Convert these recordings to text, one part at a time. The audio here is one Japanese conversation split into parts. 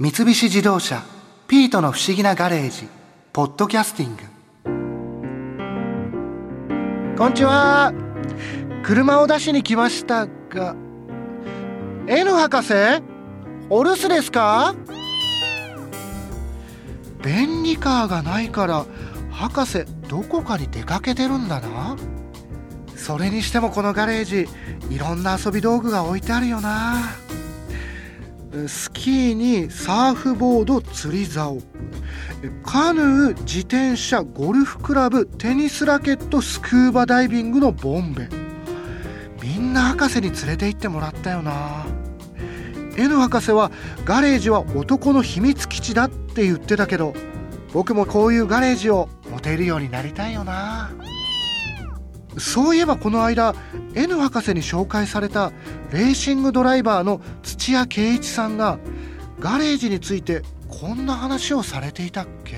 三菱自動車「ピートの不思議なガレージ」「ポッドキャスティング」こんにちは。車を出しに来ましたが N 博士お留守ですか？便利カーがないから博士どこかに出かけてるんだな。それにしてもこのガレージいろんな遊び道具が置いてあるよな。スキーにサーフボード釣り竿。カヌー自転車ゴルフクラブテニスラケットスクーバダイビングのボンベ。みんな博士に連れて行ってもらったよな。N 博士はガレージは男の秘密基地だって言ってたけど僕もこういうガレージを持てるようになりたいよな。そういえばこの間 N 博士に紹介されたレーシングドライバーの土屋圭一さんがガレージについてこんな話をされていたっけ？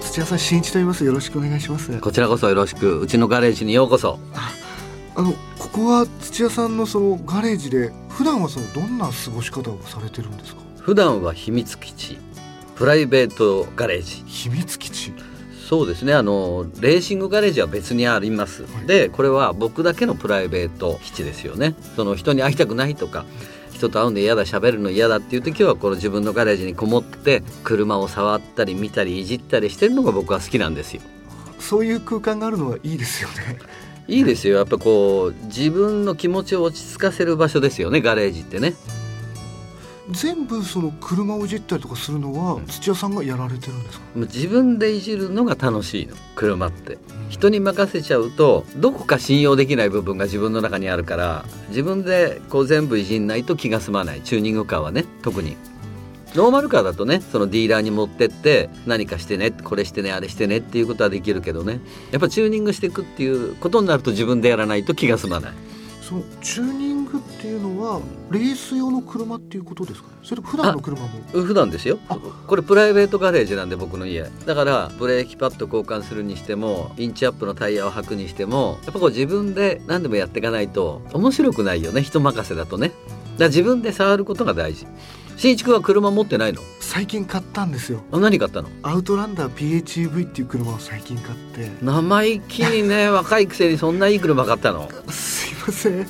土屋さん新一と言います。よろしくお願いします。こちらこそよろしく。うちのガレージにようこそ。あのここは土屋さんのそのガレージで普段はそのどんな過ごし方をされてるんですか？普段は秘密基地プライベートガレージ。秘密基地。そうですね。あのレーシングガレージは別にあります、はい、でこれは僕だけのプライベート基地ですよね。その人に会いたくないとか人と会うんで嫌だ喋るの嫌だっていう時はこの自分のガレージにこもって車を触ったり見たりいじったりしてるのが僕は好きなんですよ。そういう空間があるのはいいですよね。いいですよ。やっぱこう自分の気持ちを落ち着かせる場所ですよねガレージってね全部その車をいじったりとかするのは土屋さんがやられてるんですか？自分でいじるのが楽しいの車って、うん、人に任せちゃうとどこか信用できない部分が自分の中にあるから自分でこう全部いじんないと気が済まない。チューニングカーはね特に。ノーマルカーだとねそのディーラーに持ってって何かしてねこれしてねあれしてねっていうことはできるけどね。やっぱチューニングしていくっていうことになると自分でやらないと気が済まない。そのチューニングっていうのはレース用の車っていうことですかね？それ普段の車も？普段ですよ。これプライベートガレージなんで僕の家。だからブレーキパッド交換するにしてもインチアップのタイヤを履くにしてもやっぱこう自分で何でもやっていかないと面白くないよね。人任せだとね。だ自分で触ることが大事。新一君は車持ってないの？最近買ったんですよ。あ何買ったの？アウトランダー PHEV っていう車を最近買って。生意気にね。若いくせにそんないい車買ったの？すいません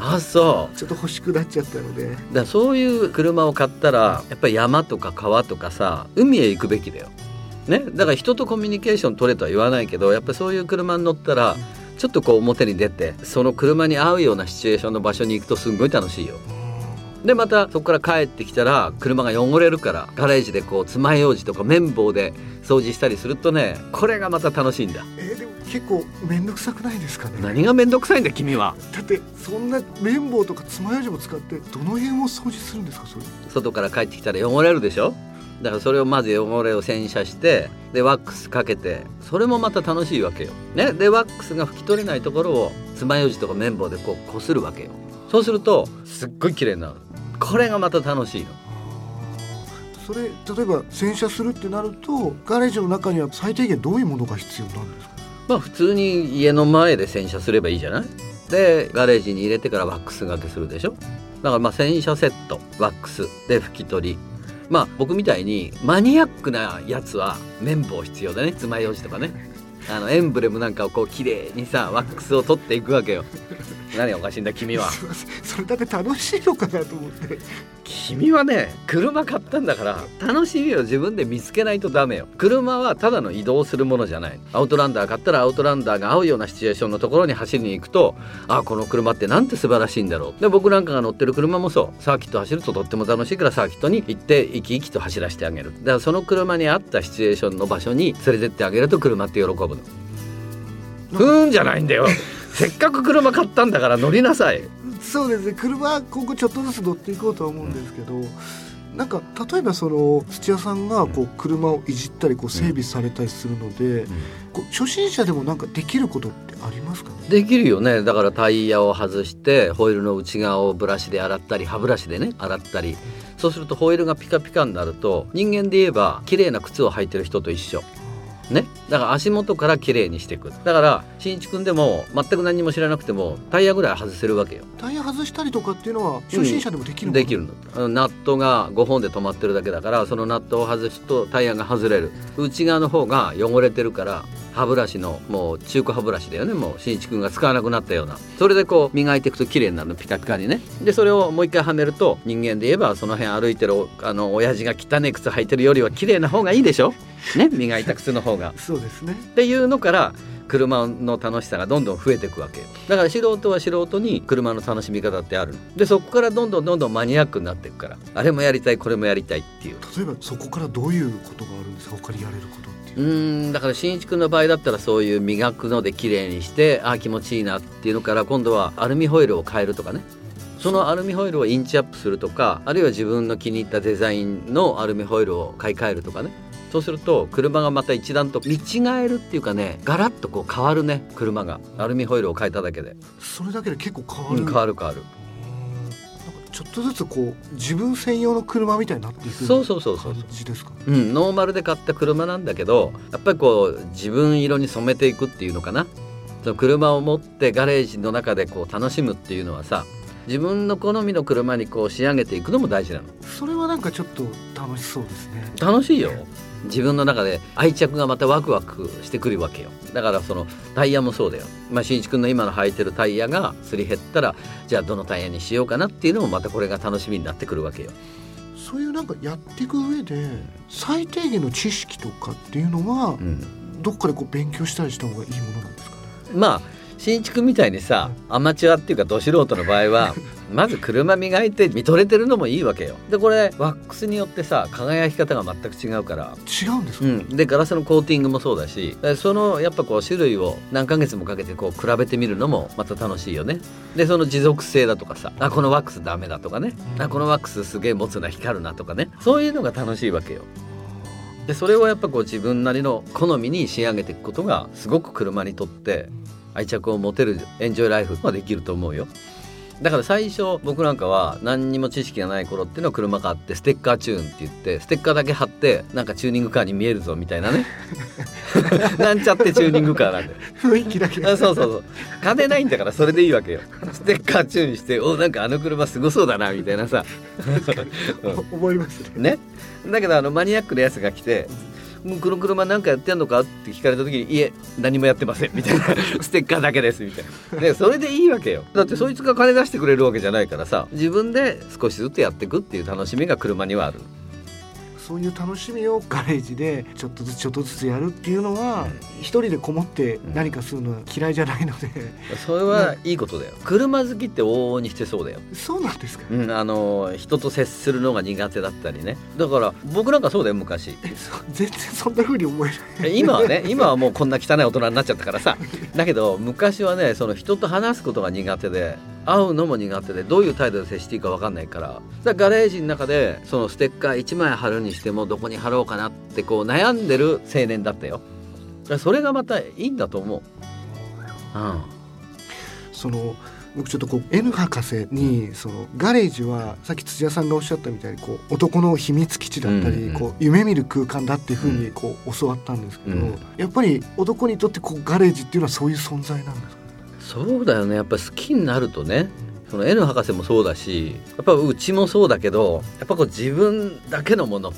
あそう。ちょっと欲しくなっちゃったので。だそういう車を買ったらやっぱり山とか川とかさ海へ行くべきだよ。ね？だから人とコミュニケーション取れとは言わないけどやっぱりそういう車に乗ったらちょっとこう表に出てその車に合うようなシチュエーションの場所に行くとすんごい楽しいよでまたそこから帰ってきたら車が汚れるからガレージでこう爪楊枝とか綿棒で掃除したりするとねこれがまた楽しいんだえー、でも結構面倒くさくないですかね？何が面倒くさいんだ君は？だってそんな綿棒とか爪楊枝も使ってどの辺を掃除するんですかそれ？外から帰ってきたら汚れるでしょ？だからそれをまず汚れを洗車してでワックスかけてそれもまた楽しいわけよ。ね、でワックスが拭き取れないところを爪楊枝とか綿棒でこうこするわけよ。そうするとすっごい綺麗になる。これがまた楽しいの。それ例えば洗車するってなるとガレージの中には最低限どういうものが必要なんですか？まあ普通に家の前で洗車すればいいじゃない？でガレージに入れてからワックスがけするでしょ？だからまあ洗車セットワックスで拭き取り。まあ僕みたいにマニアックなやつは綿棒必要だね。爪楊枝とかねあのエンブレムなんかをこう綺麗にさワックスを取っていくわけよ。何おかしいんだ君は。それだけ楽しいのかなと思って。君はね車買ったんだから楽しみを自分で見つけないとダメよ。車はただの移動するものじゃない。アウトランダー買ったらアウトランダーが合うようなシチュエーションのところに走りに行くとあこの車ってなんて素晴らしいんだろう。で僕なんかが乗ってる車もそう。サーキット走るととっても楽しいからサーキットに行って生き生きと走らせてあげる。だからその車に合ったシチュエーションの場所に連れてってあげると車って喜ぶのふーんじゃないんだよ。せっかく車買ったんだから乗りなさい。そうですね。車今後ちょっとずつ乗っていこうとは思うんですけど、うん、なんか例えばその土屋さんがこう車をいじったりこう整備されたりするので、うん、こう初心者でもなんかできることってありますか？ねできるよね。だからタイヤを外してホイールの内側をブラシで洗ったり歯ブラシでね洗ったり。そうするとホイールがピカピカになると人間で言えば綺麗な靴を履いてる人と一緒ね、だから足元から綺麗にしていく。だから新一君でも全く何も知らなくてもタイヤぐらい外せるわけよ。タイヤ外したりとかっていうのは初心者でもできるのかな？できるの。ナットが5本で止まってるだけだからそのナットを外すとタイヤが外れる。内側の方が汚れてるから歯ブラシのもう中古歯ブラシだよね。もう新一君が使わなくなったような。それでこう磨いていくと綺麗になるのピカピカにね。でそれをもう一回はめると人間で言えばその辺歩いてるあの親父が汚い靴履いてるよりは綺麗な方がいいでしょ？ね？磨いた靴の方が。そうですね。っていうのから車の楽しさがどんどん増えていくわけよ。だから素人は素人に車の楽しみ方ってあるでそこからどんどんどんどんマニアックになっていくから。あれもやりたいこれもやりたいっていう。例えばそこからどういうことがあるんですか？他にやれることうんだからしんいち君の場合だったらそういう磨くので綺麗にしてあー気持ちいいなっていうのから今度はアルミホイルを変えるとかね。そのアルミホイルをインチアップするとかあるいは自分の気に入ったデザインのアルミホイルを買い替えるとかね。そうすると車がまた一段と見違えるっていうかねガラッとこう変わるね車が。アルミホイルを変えただけで、それだけで結構変わる、うん、変わる変わるちょっとずつこう自分専用の車みたいになっていくそうそうそうそう感じですかうん、ノーマルで買った車なんだけどやっぱりこう自分色に染めていくっていうのかな？その車を持ってガレージの中でこう楽しむっていうのはさ自分の好みの車にこう仕上げていくのも大事なの。それはなんかちょっと楽しそうですね。楽しいよ自分の中で愛着がまたワクワクしてくるわけよ。だからそのタイヤもそうだよ。まあしんいちくんの今の履いてるタイヤがすり減ったらじゃあどのタイヤにしようかなっていうのもまたこれが楽しみになってくるわけよ。そういうなんかやっていく上で最低限の知識とかっていうのはうん。どっかでこう勉強したりした方がいいものなんですかね？まあしんいちくんみたいにさアマチュアっていうかど素人の場合はまず車磨いて見とれてるのもいいわけよ。でこれワックスによってさ輝き方が全く違うから。違うんですか、うん、でガラスのコーティングもそうだしでそのやっぱこう種類を何ヶ月もかけてこう比べてみるのもまた楽しいよね。でその持続性だとかさあこのワックスダメだとかね。あこのワックスすげえ持つな光るなとかね。そういうのが楽しいわけよ。でそれをやっぱこう自分なりの好みに仕上げていくことがすごく車にとって愛着を持てるエンジョイライフができると思うよだから最初僕なんかは何にも知識がない頃っていうのは車買ってステッカーチューンって言ってステッカーだけ貼ってなんかチューニングカーに見えるぞみたいなね。なんちゃってチューニングカーなんで雰囲気だけ。あそうそうそう。金ないんだからそれでいいわけよ。ステッカーチューンしておなんかあの車すごそうだなみたいなさ。思いますね。ね。だけどあのマニアックなやつが来て「もうこの車なんかやってんのか?」って聞かれた時に「いえ何もやってません」みたいな「ステッカーだけです」みたいな。でそれでいいわけよ。だってそいつが金出してくれるわけじゃないからさ自分で少しずつやっていくっていう楽しみが車にはあるそういう楽しみをガレージでちょっとずつちょっとずつやるっていうのは一人でこもって何かするのは嫌いじゃないので。それはいいことだよ。車好きって往々にしてそうだよ。そうなんですか？うん、あの人と接するのが苦手だったりね。だから僕なんかそうだよ昔。全然そんな風に思えない。え今はね今はもうこんな汚い大人になっちゃったからさ。だけど昔はねその人と話すことが苦手で会うのも苦手でどういう態度で接していいか分かんないから。ガレージの中でそのステッカー1枚貼るにしてもどこに貼ろうかなってこう悩んでる青年だったよ。それがまたいいんだと思う、うん、その僕ちょっとこう N 博士にそのガレージはさっき土屋さんがおっしゃったみたいにこう男の秘密基地だったり、こう夢見る空間だっていうふうにこう教わったんですけど、うん。やっぱり男にとってこうガレージっていうのはそういう存在なんですか？そうだよね。やっぱ好きになるとねその N 博士もそうだしやっぱうちもそうだけどやっぱこう自分だけのもの。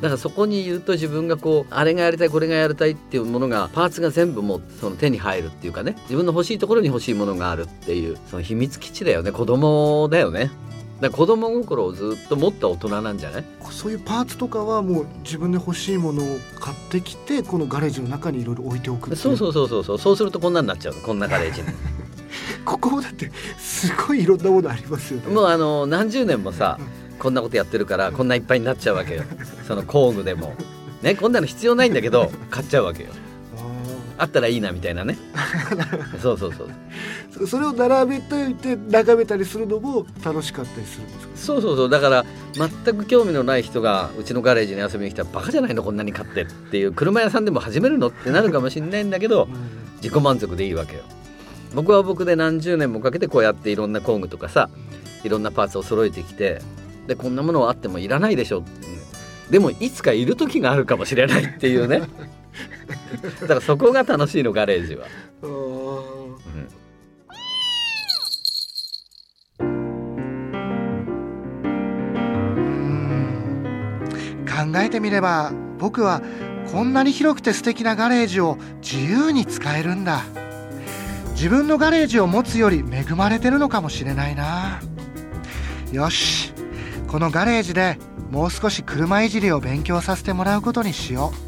だからそこにいると自分がこうあれがやりたいこれがやりたいっていうものがパーツが全部もうその手に入るっていうかね。自分の欲しいところに欲しいものがあるっていうその秘密基地だよね。子供だよね。だ子供心をずっと持った大人なんじゃない？そういうパーツとかはもう自分で欲しいものを買ってきてこのガレージの中にいろいろ置いておくそうそうそうそうそう。そうするとこんなになっちゃう。のこんなガレージに。ここもだってすごいいろんなものありますよね。もうあの何十年もさこんなことやってるからこんないっぱいになっちゃうわけよ。その工具でも。ねこんなの必要ないんだけど買っちゃうわけよああったらいいなみたいなね。そうそうそう。ーそそれを並べておいて眺めたりするのも楽しかったりするんですか？そうそうそう。だから全く興味のない人がうちのガレージに遊びに来たらバカじゃないのこんなに買ってっていう車屋さんでも始めるのってなるかもしれないんだけど自己満足でいいわけよ。僕は僕で何十年もかけてこうやっていろんな工具とかさいろんなパーツを揃えてきてでこんなものはあってもいらないでしょ、う。んでもいつかいる時があるかもしれないっていうね だからそこが楽しいのガレージは、うん。考えてみれば僕はこんなに広くて素敵なガレージを自由に使えるんだ。自分のガレージを持つより恵まれてるのかもしれないな。よし。このガレージでもう少し車いじりを勉強させてもらうことにしよう。